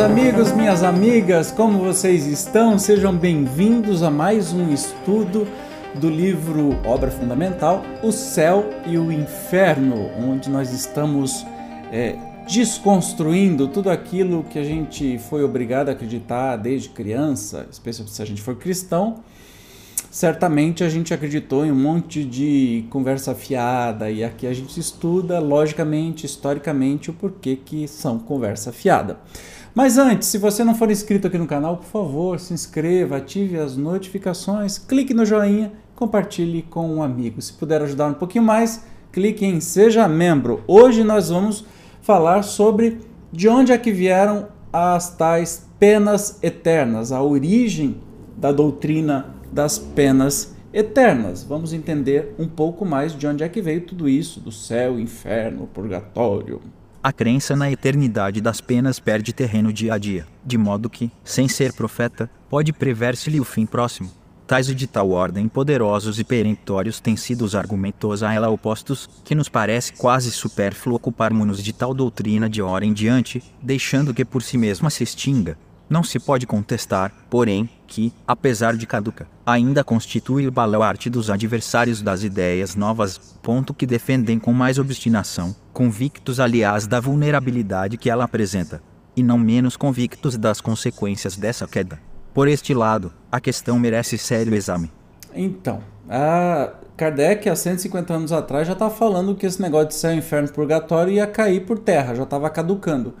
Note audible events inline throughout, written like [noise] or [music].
meus amigos, minhas amigas, como vocês estão? Sejam bem-vindos a mais um estudo do livro Obra Fundamental, O Céu e o Inferno, onde nós estamos é, desconstruindo tudo aquilo que a gente foi obrigado a acreditar desde criança, especialmente se a gente for cristão. Certamente a gente acreditou em um monte de conversa fiada e aqui a gente estuda logicamente, historicamente, o porquê que são conversa fiada. Mas antes, se você não for inscrito aqui no canal, por favor, se inscreva, ative as notificações, clique no joinha, compartilhe com um amigo. Se puder ajudar um pouquinho mais, clique em Seja Membro. Hoje nós vamos falar sobre de onde é que vieram as tais penas eternas, a origem da doutrina das penas eternas. Vamos entender um pouco mais de onde é que veio tudo isso, do céu, inferno, purgatório. A crença na eternidade das penas perde terreno dia a dia, de modo que, sem ser profeta, pode prever-se-lhe o fim próximo. Tais e de tal ordem poderosos e peremptórios têm sido os argumentos a ela opostos, que nos parece quase supérfluo ocuparmos-nos de tal doutrina de hora em diante, deixando que por si mesma se extinga. Não se pode contestar, porém, que, apesar de caduca, ainda constitui o baluarte dos adversários das ideias novas, ponto que defendem com mais obstinação, convictos aliás da vulnerabilidade que ela apresenta, e não menos convictos das consequências dessa queda. Por este lado, a questão merece sério exame. Então, a Kardec, há 150 anos atrás, já estava falando que esse negócio de céu, inferno, purgatório ia cair por terra, já estava caducando.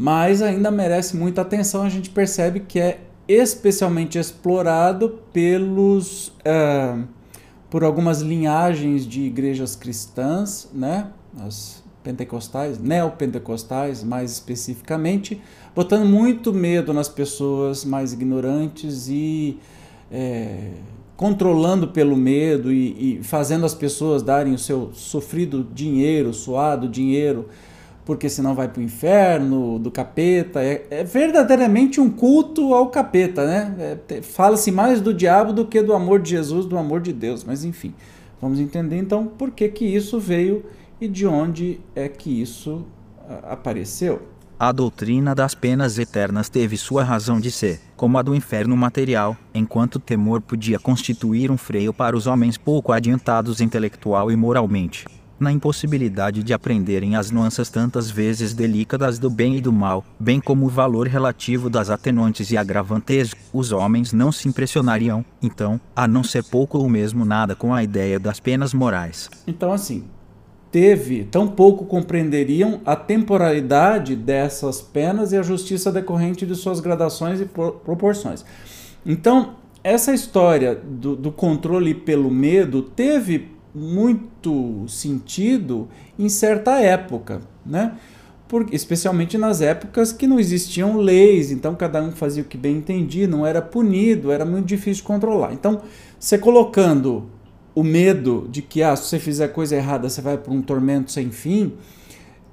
Mas ainda merece muita atenção, a gente percebe que é especialmente explorado pelos uh, por algumas linhagens de igrejas cristãs, né? As pentecostais, neopentecostais mais especificamente, botando muito medo nas pessoas mais ignorantes e é, controlando pelo medo e, e, fazendo as pessoas darem o seu sofrido dinheiro, suado dinheiro porque senão vai para o inferno, do capeta. É, é, verdadeiramente um culto ao capeta, né? É, Fala-se mais do diabo do que do amor de Jesus, do amor de Deus. Mas enfim, vamos entender então por que, que isso veio e de onde é que isso apareceu. A doutrina das penas eternas teve sua razão de ser, como a do inferno material, enquanto o temor podia constituir um freio para os homens pouco adiantados intelectual e moralmente na impossibilidade de aprenderem as nuances tantas vezes delicadas do bem e do mal, bem como o valor relativo das atenuantes e agravantes, os homens não se impressionariam, então, a não ser pouco ou mesmo nada com a ideia das penas morais. Então, assim, teve, tão pouco compreenderiam a temporalidade dessas penas e a justiça decorrente de suas gradações e proporções. Então, essa história do, do controle pelo medo teve muito sentido em certa época, né? Especialmente nas épocas que não existiam leis, então cada um fazia o que bem entendia, não era punido, era muito difícil controlar. Então, você colocando o medo de que ah, se você fizer coisa errada você vai para um tormento sem fim,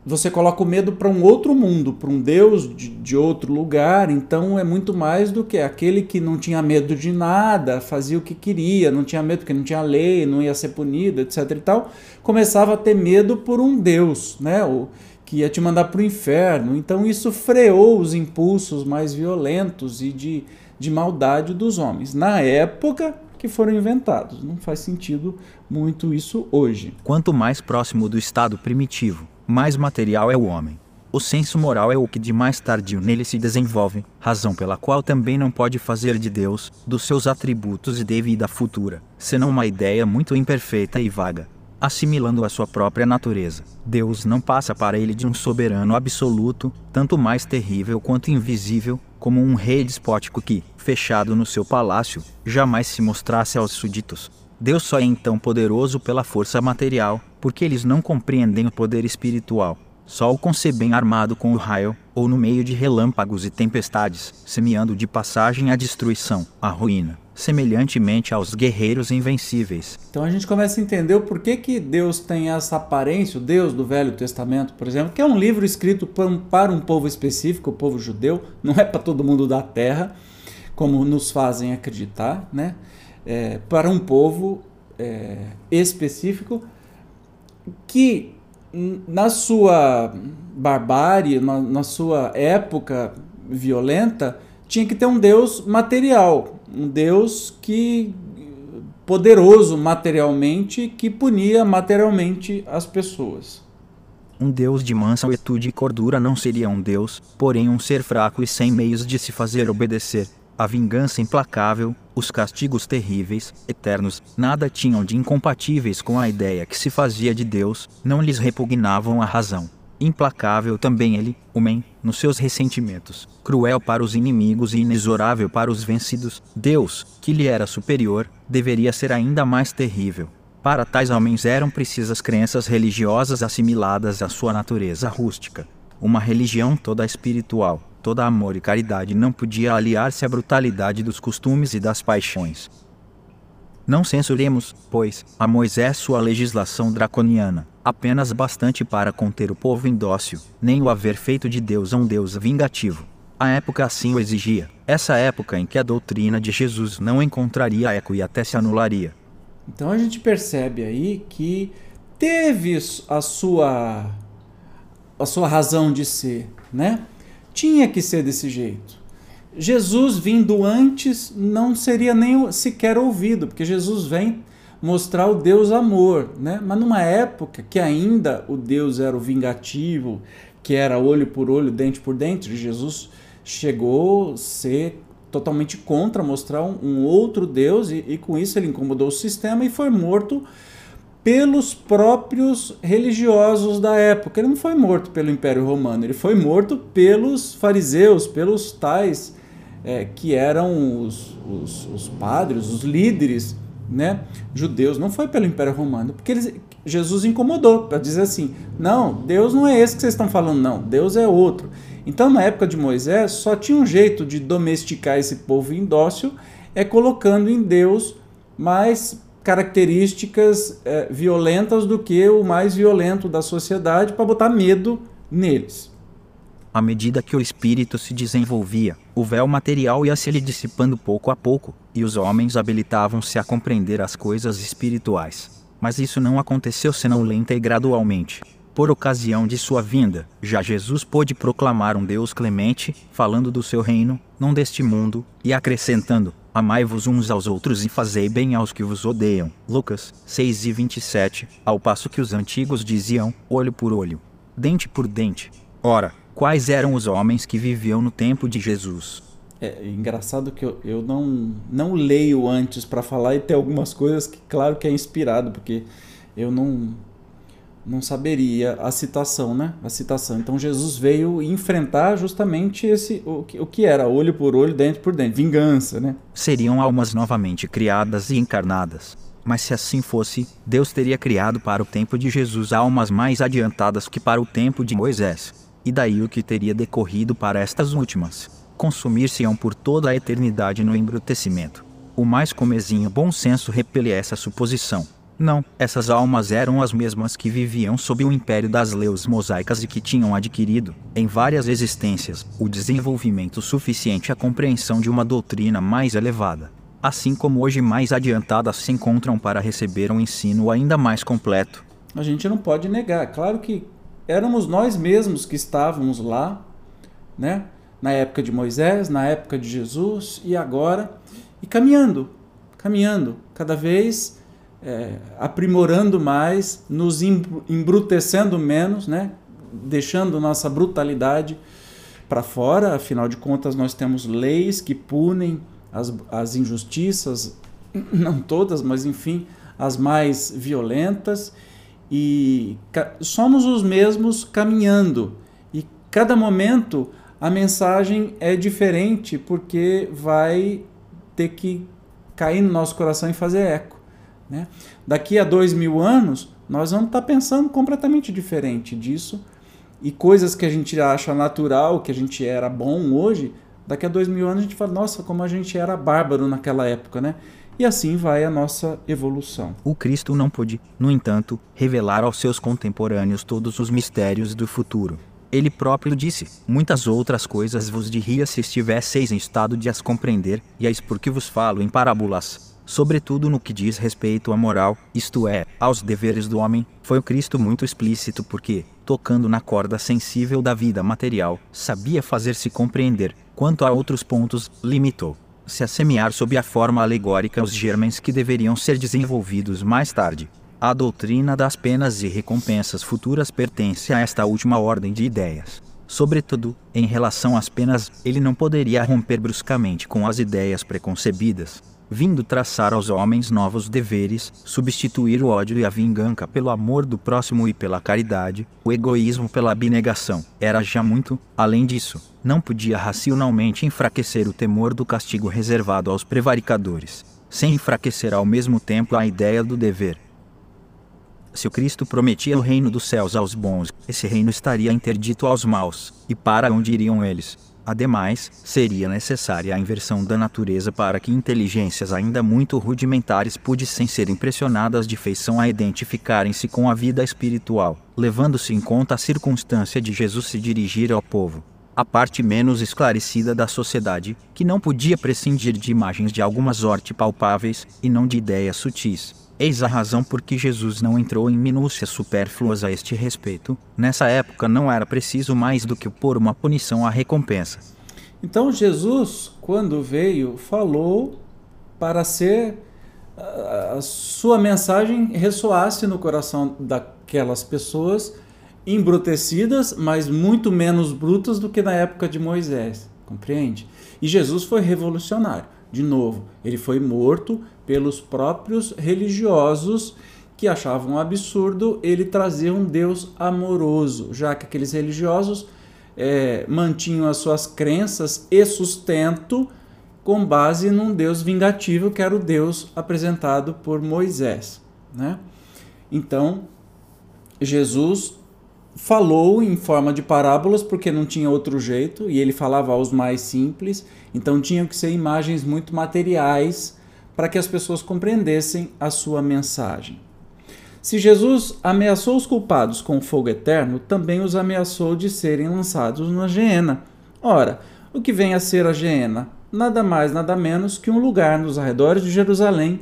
você coloca o medo para um outro mundo, para um Deus de, de, outro lugar. Então é muito mais do que aquele que não tinha medo de nada, fazia o que queria, não tinha medo porque não tinha lei, não ia ser punido, etc. e tal. Começava a ter medo por um Deus, né? O, que ia te mandar para o inferno. Então isso freou os impulsos mais violentos e de, de maldade dos homens. Na época que foram inventados. Não faz sentido muito isso hoje. Quanto mais próximo do estado primitivo mais material é o homem. O senso moral é o que de mais tardio nele se desenvolve, razão pela qual também não pode fazer de Deus, dos seus atributos e de vida futura, senão uma ideia muito imperfeita e vaga, assimilando a sua própria natureza. Deus não passa para ele de um soberano absoluto, tanto mais terrível quanto invisível, como um rei despótico que, fechado no seu palácio, jamais se mostrasse aos súditos. Deus só é então poderoso pela força material, porque eles não compreendem o poder espiritual. Só o concebem armado com o raio, ou no meio de relâmpagos e tempestades, semeando de passagem a destruição, a ruína, semelhantemente aos guerreiros invencíveis. Então a gente começa a entender o porquê que Deus tem essa aparência, o Deus do Velho Testamento, por exemplo, que é um livro escrito para um povo específico, o povo judeu, não é para todo mundo da terra, como nos fazem acreditar, né? É, para um povo é, específico que na sua barbárie, na, na, sua época violenta, tinha que ter um Deus material, um Deus que poderoso materialmente que punia materialmente as pessoas. Um Deus de mansa etude e cordura não seria um Deus, porém um ser fraco e sem meios de se fazer obedecer. A vingança implacável, os castigos terríveis, eternos, nada tinham de incompatíveis com a ideia que se fazia de Deus, não lhes repugnavam a razão. Implacável também ele, homem, nos seus ressentimentos, cruel para os inimigos e inexorável para os vencidos, Deus, que lhe era superior, deveria ser ainda mais terrível. Para tais homens eram precisas crenças religiosas assimiladas à sua natureza rústica. Uma religião toda espiritual, toda amor e caridade não podia aliar-se à brutalidade dos costumes e das paixões. Não censuremos, pois, a Moisés sua legislação draconiana, apenas bastante para conter o povo indócil, nem o haver feito de Deus um Deus vingativo. A época assim o exigia, essa época em que a doutrina de Jesus não encontraria eco e até se anularia. Então a gente percebe aí que teve a sua a sua razão de ser, né? Tinha que ser desse jeito. Jesus vindo antes não seria nem sequer ouvido, porque Jesus vem mostrar o Deus amor, né? Mas numa época que ainda o Deus era o vingativo, que era olho por olho, dente por dente, Jesus chegou a ser totalmente contra mostrar um, outro Deus e, e com isso ele incomodou o sistema e foi morto pelos próprios religiosos da época. Ele não foi morto pelo Império Romano, ele foi morto pelos fariseus, pelos tais é, que eram os, os, os, padres, os líderes né, judeus. Não foi pelo Império Romano, porque eles, Jesus incomodou para dizer assim: não, Deus não é esse que vocês estão falando, não, Deus é outro. Então, na época de Moisés, só tinha um jeito de domesticar esse povo indócil, é colocando em Deus mais características é, violentas do que o mais violento da sociedade para botar medo neles. À medida que o espírito se desenvolvia, o véu material ia se lhe dissipando pouco a pouco, e os homens habilitavam-se a compreender as coisas espirituais. Mas isso não aconteceu senão lenta e gradualmente. Por ocasião de sua vinda, já Jesus pôde proclamar um Deus clemente, falando do seu reino, não deste mundo, e acrescentando: Amai-vos uns aos outros e fazei bem aos que vos odeiam. Lucas 6 e 27, ao passo que os antigos diziam: olho por olho, dente por dente. Ora, quais eram os homens que viviam no tempo de Jesus. É engraçado que eu, eu não, não leio antes para falar e tem algumas coisas que, claro, que é inspirado, porque eu não, não saberia a citação, né? A citação. Então Jesus veio enfrentar justamente esse o que, o que era olho por olho, dente por dente, vingança, né? Seriam almas novamente criadas e encarnadas. Mas se assim fosse, Deus teria criado para o tempo de Jesus almas mais adiantadas que para o tempo de Moisés e daí o que teria decorrido para estas últimas. Consumir-se-ão por toda a eternidade no embrutecimento. O mais comezinho bom senso repele essa suposição. Não, essas almas eram as mesmas que viviam sob o império das leis mosaicas e que tinham adquirido, em várias existências, o desenvolvimento suficiente à compreensão de uma doutrina mais elevada. Assim como hoje mais adiantadas se encontram para receber um ensino ainda mais completo. A gente não pode negar. Claro que éramos nós mesmos que estávamos lá, né? Na época de Moisés, na época de Jesus e agora, e caminhando, caminhando, cada vez é, aprimorando mais, nos embrutecendo menos, né? Deixando nossa brutalidade para fora, afinal de contas, nós temos leis que punem as, as injustiças, [laughs] não todas, mas enfim, as mais violentas e somos os mesmos caminhando. E cada momento a mensagem é diferente porque vai ter que cair no nosso coração e fazer eco. Né? Daqui a dois mil anos, nós vamos estar pensando completamente diferente disso e coisas que a gente acha natural, que a gente era bom hoje, daqui a dois mil anos a gente fala, nossa, como a gente era bárbaro naquela época, né? e assim vai a nossa evolução. O Cristo não pôde, no entanto, revelar aos seus contemporâneos todos os mistérios do futuro. Ele próprio disse: Muitas outras coisas vos diria se estivesseis em estado de as compreender, e eis porque vos falo em parábolas. Sobretudo no que diz respeito à moral, isto é, aos deveres do homem, foi o Cristo muito explícito porque, tocando na corda sensível da vida material, sabia fazer-se compreender, quanto a outros pontos, limitou-se a semear sob a forma alegórica os germens que deveriam ser desenvolvidos mais tarde. A doutrina das penas e recompensas futuras pertence a esta última ordem de ideias. Sobretudo, em relação às penas, ele não poderia romper bruscamente com as ideias preconcebidas, vindo traçar aos homens novos deveres, substituir o ódio e a vingança pelo amor do próximo e pela caridade, o egoísmo pela abnegação. Era já muito, além disso, não podia racionalmente enfraquecer o temor do castigo reservado aos prevaricadores, sem enfraquecer ao mesmo tempo a ideia do dever. Se o Cristo prometia o reino dos céus aos bons, esse reino estaria interdito aos maus, e para onde iriam eles? Ademais, seria necessária a inversão da natureza para que inteligências ainda muito rudimentares pudessem ser impressionadas de feição a identificarem-se com a vida espiritual, levando-se em conta a circunstância de Jesus se dirigir ao povo. A parte menos esclarecida da sociedade, que não podia prescindir de imagens de alguma sorte palpáveis, e não de ideias sutis, Eis a razão por que Jesus não entrou em minúcias supérfluas a este respeito. Nessa época não era preciso mais do que pôr uma punição à recompensa. Então Jesus, quando veio, falou para ser a sua mensagem ressoasse no coração daquelas pessoas embrutecidas, mas muito menos brutas do que na época de Moisés, compreende? E Jesus foi revolucionário. De novo, ele foi morto pelos próprios religiosos que achavam absurdo ele trazer um Deus amoroso, já que aqueles religiosos é, mantinham as suas crenças e sustento com base num Deus vingativo que era o Deus apresentado por Moisés. Né? Então, Jesus falou em forma de parábolas porque não tinha outro jeito e ele falava aos mais simples, então tinham que ser imagens muito materiais para que as pessoas compreendessem a sua mensagem. Se Jesus ameaçou os culpados com fogo eterno, também os ameaçou de serem lançados na geena. Ora, o que vem a ser a geena? Nada mais, nada menos que um lugar nos arredores de Jerusalém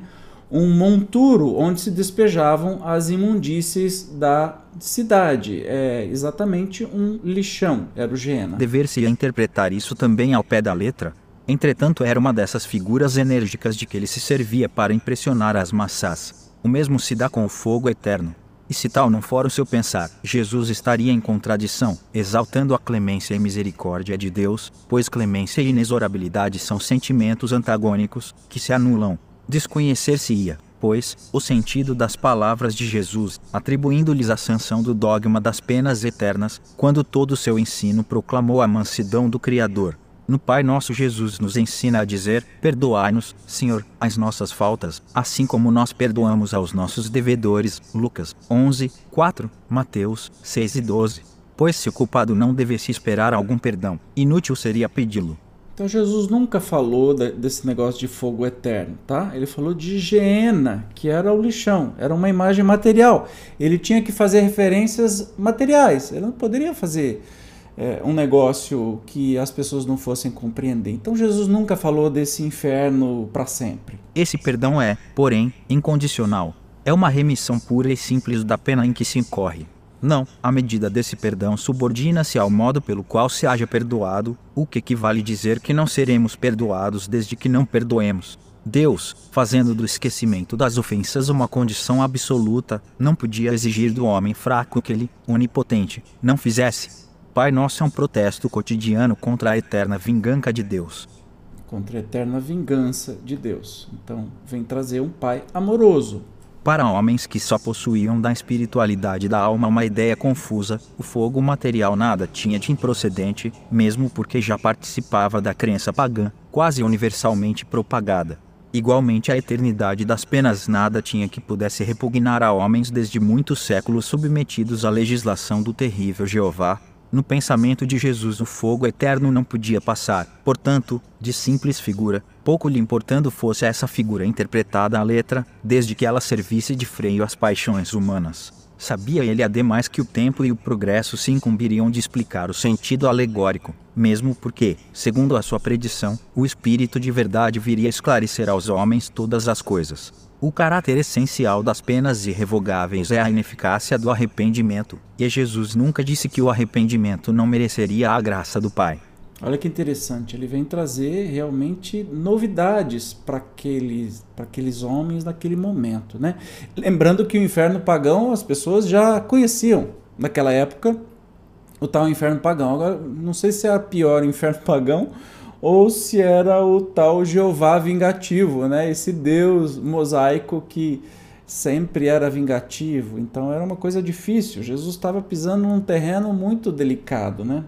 um monturo onde se despejavam as imundícies da cidade. É exatamente um lixão, era o Gena. Dever-se interpretar isso também ao pé da letra. Entretanto, era uma dessas figuras enérgicas de que ele se servia para impressionar as massas. O mesmo se dá com o fogo eterno. E se tal não for o seu pensar, Jesus estaria em contradição, exaltando a clemência e misericórdia de Deus, pois clemência e inexorabilidade são sentimentos antagônicos, que se anulam, Desconhecer-se-ia, pois, o sentido das palavras de Jesus, atribuindo-lhes a sanção do dogma das penas eternas, quando todo o seu ensino proclamou a mansidão do Criador. No Pai Nosso Jesus nos ensina a dizer: Perdoai-nos, Senhor, as nossas faltas, assim como nós perdoamos aos nossos devedores. Lucas 11, 4, Mateus 6 e 12. Pois se o culpado não devesse esperar algum perdão, inútil seria pedi-lo. Então Jesus nunca falou de, desse negócio de fogo eterno, tá? Ele falou de higiena, que era o lixão, era uma imagem material. Ele tinha que fazer referências materiais. Ele não poderia fazer é, um negócio que as pessoas não fossem compreender. Então Jesus nunca falou desse inferno para sempre. Esse perdão é, porém, incondicional. É uma remissão pura e simples da pena em que se incorre. Não, a medida desse perdão subordina-se ao modo pelo qual se haja perdoado, o que equivale dizer que não seremos perdoados desde que não perdoemos. Deus, fazendo do esquecimento das ofensas uma condição absoluta, não podia exigir do homem fraco que ele, onipotente, não fizesse. Pai Nosso é um protesto cotidiano contra a eterna vingança de Deus. Contra a eterna vingança de Deus. Então, vem trazer um Pai amoroso, para homens que só possuíam da espiritualidade da alma uma ideia confusa, o fogo material nada tinha de improcedente, mesmo porque já participava da crença pagã, quase universalmente propagada. Igualmente, a eternidade das penas nada tinha que pudesse repugnar a homens desde muitos séculos submetidos à legislação do terrível Jeová, no pensamento de Jesus, o fogo eterno não podia passar, portanto, de simples figura, pouco lhe importando fosse essa figura interpretada à letra, desde que ela servisse de freio às paixões humanas. Sabia ele ademais que o tempo e o progresso se incumbiriam de explicar o sentido alegórico, mesmo porque, segundo a sua predição, o Espírito de verdade viria esclarecer aos homens todas as coisas. O caráter essencial das penas irrevogáveis é a ineficácia do arrependimento, e Jesus nunca disse que o arrependimento não mereceria a graça do Pai. Olha que interessante, ele vem trazer realmente novidades para aqueles, aqueles homens naquele momento. Né? Lembrando que o inferno pagão as pessoas já conheciam naquela época o tal inferno pagão. Agora, não sei se é pior o inferno pagão ou se era o tal Jeová vingativo, né? esse Deus mosaico que sempre era vingativo. Então era uma coisa difícil. Jesus estava pisando num terreno muito delicado. Né?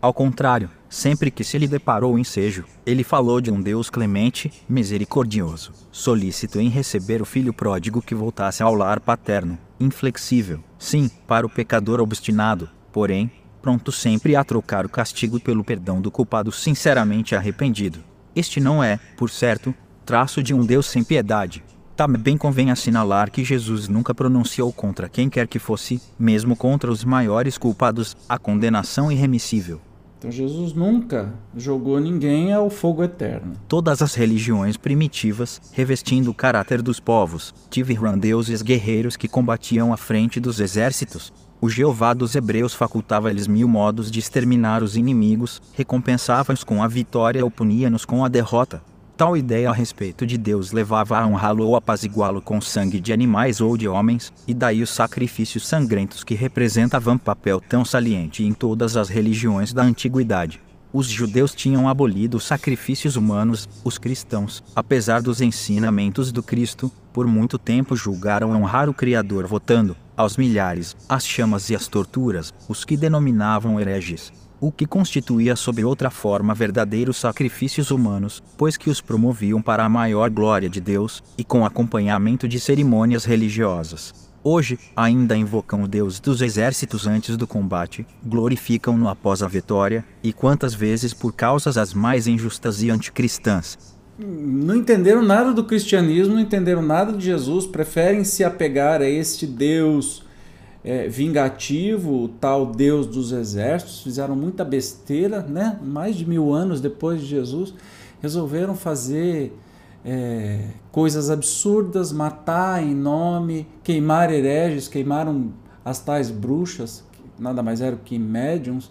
Ao contrário, sempre que se lhe deparou o ensejo, ele falou de um Deus clemente, misericordioso, solícito em receber o filho pródigo que voltasse ao lar paterno, inflexível, sim, para o pecador obstinado, porém, pronto sempre a trocar o castigo pelo perdão do culpado sinceramente arrependido. Este não é, por certo, traço de um Deus sem piedade. Também convém assinalar que Jesus nunca pronunciou contra quem quer que fosse, mesmo contra os maiores culpados, a condenação irremissível. Então Jesus nunca jogou ninguém ao fogo eterno. Todas as religiões primitivas, revestindo o caráter dos povos, tiveram deuses guerreiros que combatiam à frente dos exércitos. O Jeová dos Hebreus facultava-lhes mil modos de exterminar os inimigos, recompensava-os com a vitória ou punia-nos com a derrota. Tal ideia a respeito de Deus levava a honrá-lo ou apaziguá-lo com sangue de animais ou de homens, e daí os sacrifícios sangrentos que representavam papel tão saliente em todas as religiões da antiguidade. Os judeus tinham abolido os sacrifícios humanos, os cristãos, apesar dos ensinamentos do Cristo, por muito tempo julgaram honrar o Criador votando, aos milhares, as chamas e as torturas, os que denominavam hereges o que constituía sob outra forma verdadeiros sacrifícios humanos, pois que os promoviam para a maior glória de Deus, e com acompanhamento de cerimônias religiosas. Hoje, ainda invocam o Deus dos exércitos antes do combate, glorificam-no após a vitória, e quantas vezes por causas as mais injustas e anticristãs. Não entenderam nada do cristianismo, não entenderam nada de Jesus, preferem se apegar a este Deus é, vingativo, o tal Deus dos exércitos, fizeram muita besteira, né? Mais de mil anos depois de Jesus, resolveram fazer é, coisas absurdas, matar em nome, queimar hereges, queimaram as tais bruxas, que nada mais eram que médiums,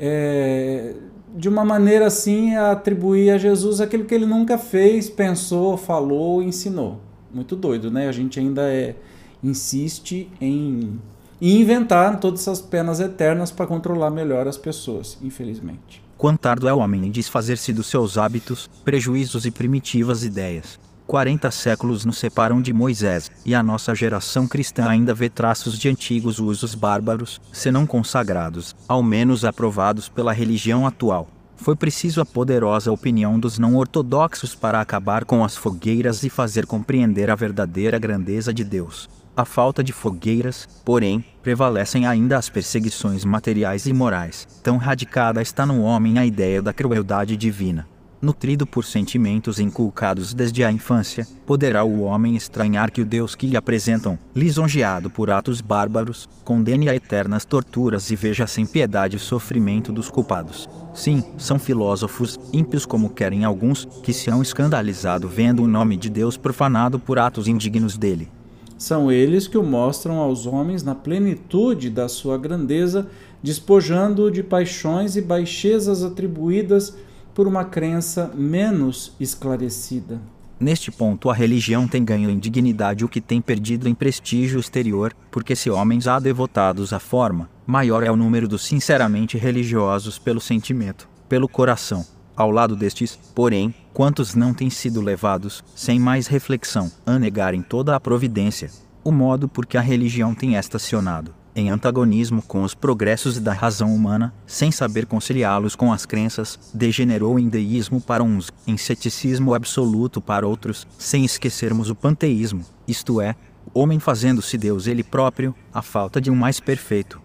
é, de uma maneira assim a atribuir a Jesus aquilo que ele nunca fez, pensou, falou, ensinou. Muito doido, né? A gente ainda é insiste em, inventar todas essas penas eternas para controlar melhor as pessoas, infelizmente. Quão tardo é o homem em desfazer-se dos seus hábitos, prejuízos e primitivas ideias. 40 séculos nos separam de Moisés, e a nossa geração cristã ainda vê traços de antigos usos bárbaros, se não consagrados, ao menos aprovados pela religião atual. Foi preciso a poderosa opinião dos não ortodoxos para acabar com as fogueiras e fazer compreender a verdadeira grandeza de Deus. A falta de fogueiras, porém, prevalecem ainda as perseguições materiais e morais. Tão radicada está no homem a ideia da crueldade divina. Nutrido por sentimentos inculcados desde a infância, poderá o homem estranhar que o Deus que lhe apresentam, lisonjeado por atos bárbaros, condene a eternas torturas e veja sem piedade o sofrimento dos culpados. Sim, são filósofos, ímpios como querem alguns, que se hão escandalizado vendo o nome de Deus profanado por atos indignos dele. São eles que o mostram aos homens na plenitude da sua grandeza, despojando-o de paixões e baixezas atribuídas por uma crença menos esclarecida. Neste ponto, a religião tem ganho em dignidade o que tem perdido em prestígio exterior, porque se homens há devotados à forma, maior é o número dos sinceramente religiosos pelo sentimento, pelo coração. Ao lado destes, porém, quantos não têm sido levados, sem mais reflexão, a negarem toda a providência, o modo por que a religião tem estacionado, em antagonismo com os progressos da razão humana, sem saber conciliá-los com as crenças, degenerou em deísmo para uns, em ceticismo absoluto para outros, sem esquecermos o panteísmo, isto é, o homem fazendo-se Deus ele próprio, a falta de um mais perfeito.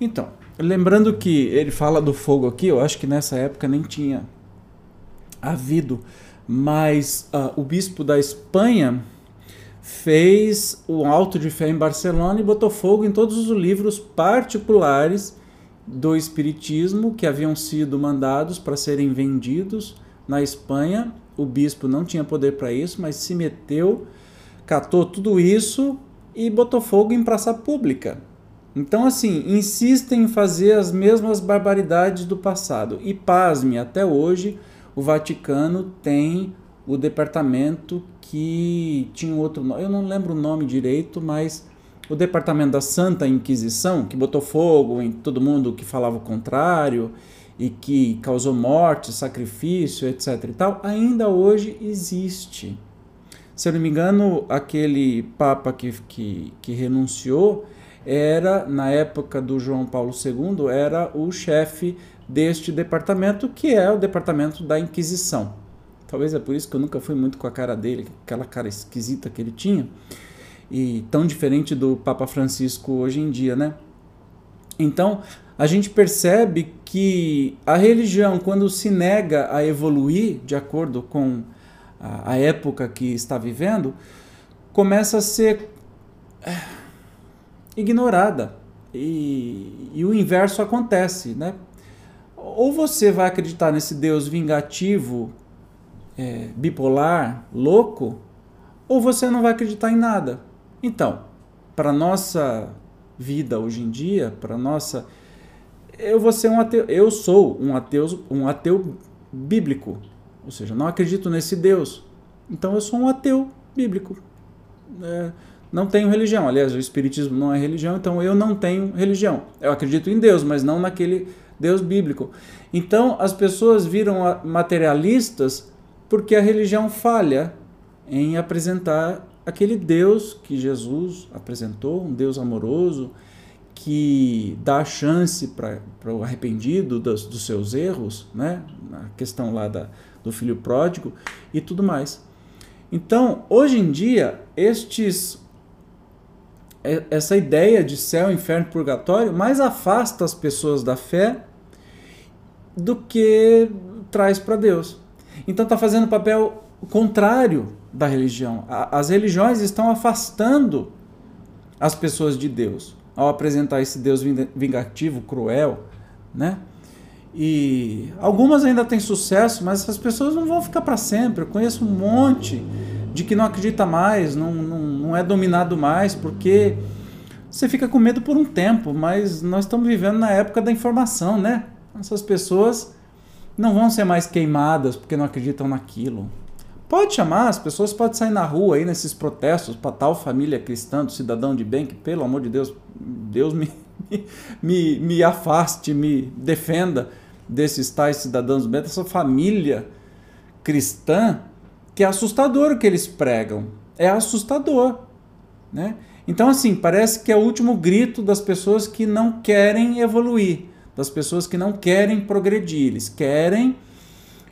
Então, lembrando que ele fala do fogo aqui, eu acho que nessa época nem tinha havido, mas uh, o bispo da Espanha fez o Alto de Fé em Barcelona e botou fogo em todos os livros particulares do Espiritismo que haviam sido mandados para serem vendidos na Espanha, o bispo não tinha poder para isso, mas se meteu, catou tudo isso e botou fogo em praça pública. Então, assim, insistem em fazer as mesmas barbaridades do passado. E pasme, até hoje o Vaticano tem o departamento que tinha outro nome, eu não lembro o nome direito, mas o departamento da Santa Inquisição, que botou fogo em todo mundo que falava o contrário e que causou morte, sacrifício, etc. e tal, ainda hoje existe. Se eu não me engano, aquele Papa que, que, que renunciou era, na época do João Paulo II, era o chefe deste departamento, que é o departamento da Inquisição. Talvez é por isso que eu nunca fui muito com a cara dele, aquela cara esquisita que ele tinha, e tão diferente do Papa Francisco hoje em dia, né? Então, a gente percebe que a religião, quando se nega a evoluir de acordo com a, época que está vivendo, começa a ser é, ignorada. E, e o inverso acontece, né? Ou você vai acreditar nesse Deus vingativo, é, bipolar, louco, ou você não vai acreditar em nada. Então, para nossa vida hoje em dia, para nossa eu vou ser um ateu, eu sou um ateu, um ateu bíblico, ou seja, não acredito nesse Deus. Então eu sou um ateu bíblico. É, não tenho religião. Aliás, o espiritismo não é religião, então eu não tenho religião. Eu acredito em Deus, mas não naquele Deus bíblico. Então as pessoas viram materialistas porque a religião falha em apresentar aquele Deus que Jesus apresentou, um Deus amoroso, que dá chance para o arrependido dos, dos, seus erros, né? a questão lá da, do filho pródigo e tudo mais. Então, hoje em dia, estes essa ideia de céu, inferno, purgatório mais afasta as pessoas da fé do que traz para Deus. Então está fazendo o papel contrário da religião. As religiões estão afastando as pessoas de Deus ao apresentar esse Deus vingativo, cruel, né? E algumas ainda têm sucesso, mas essas pessoas não vão ficar para sempre. Eu conheço um monte de que não acredita mais, não, não, não é dominado mais, porque você fica com medo por um tempo, mas nós estamos vivendo na época da informação, né? Essas pessoas não vão ser mais queimadas porque não acreditam naquilo. Pode chamar, as pessoas podem sair na rua aí nesses protestos para tal família cristã, do cidadão de bem, que pelo amor de Deus, Deus me, [laughs] me, me afaste, me defenda desses tais cidadãos bem, dessa família cristã, que é assustador o que eles pregam. É assustador. Né? Então, assim, parece que é o último grito das pessoas que não querem evoluir das pessoas que não querem progredir, eles querem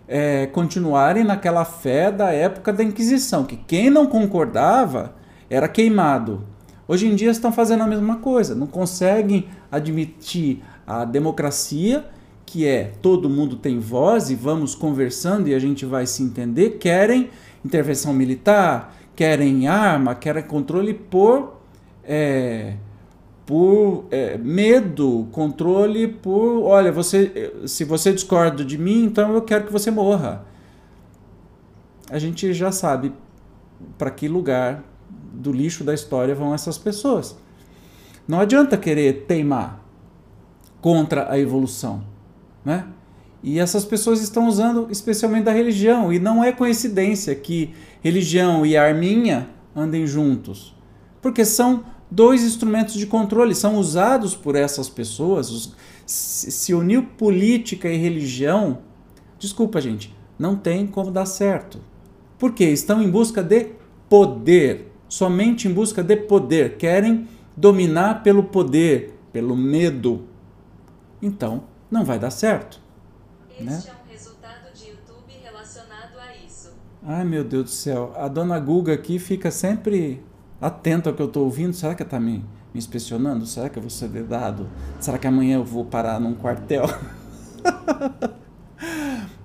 é, continuarem naquela fé da época da Inquisição, que quem não concordava era queimado. Hoje em dia estão fazendo a mesma coisa, não conseguem admitir a democracia, que é todo mundo tem voz e vamos conversando e a gente vai se entender, querem intervenção militar, querem arma, querem controle por é, por é, medo, controle por, olha, você, se você discorda de mim, então eu quero que você morra. A gente já sabe para que lugar do lixo da história vão essas pessoas. Não adianta querer teimar contra a evolução, né? E essas pessoas estão usando especialmente da religião, e não é coincidência que religião e arminha andem juntos, porque são dois instrumentos de controle são usados por essas pessoas. Se unir política e religião, desculpa, gente, não tem como dar certo. Porque estão em busca de poder, somente em busca de poder, querem dominar pelo poder, pelo medo. Então, não vai dar certo. Este né? é um resultado de YouTube relacionado a isso. Ai, meu Deus do céu. A dona Guga aqui fica sempre atento ao que eu estou ouvindo. Será que está me, me inspecionando? Será que eu vou ser dedado? Será que amanhã eu vou parar num quartel? [laughs]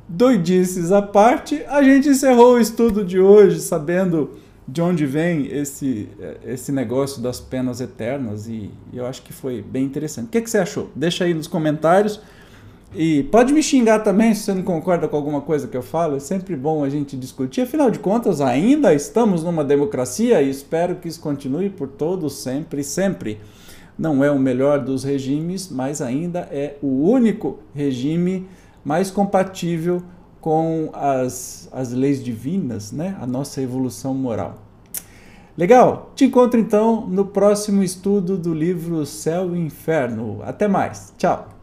Doidices à parte, a gente encerrou o estudo de hoje sabendo de onde vem esse, esse negócio das penas eternas e, eu acho que foi bem interessante. O que, que você achou? Deixa aí nos comentários. E pode me xingar também se você não concorda com alguma coisa que eu falo, é sempre bom a gente discutir. Afinal de contas, ainda estamos numa democracia e espero que isso continue por todos, sempre, sempre. Não é o melhor dos regimes, mas ainda é o único regime mais compatível com as, as leis divinas, né? a nossa evolução moral. Legal? Te encontro então no próximo estudo do livro Céu e Inferno. Até mais. Tchau.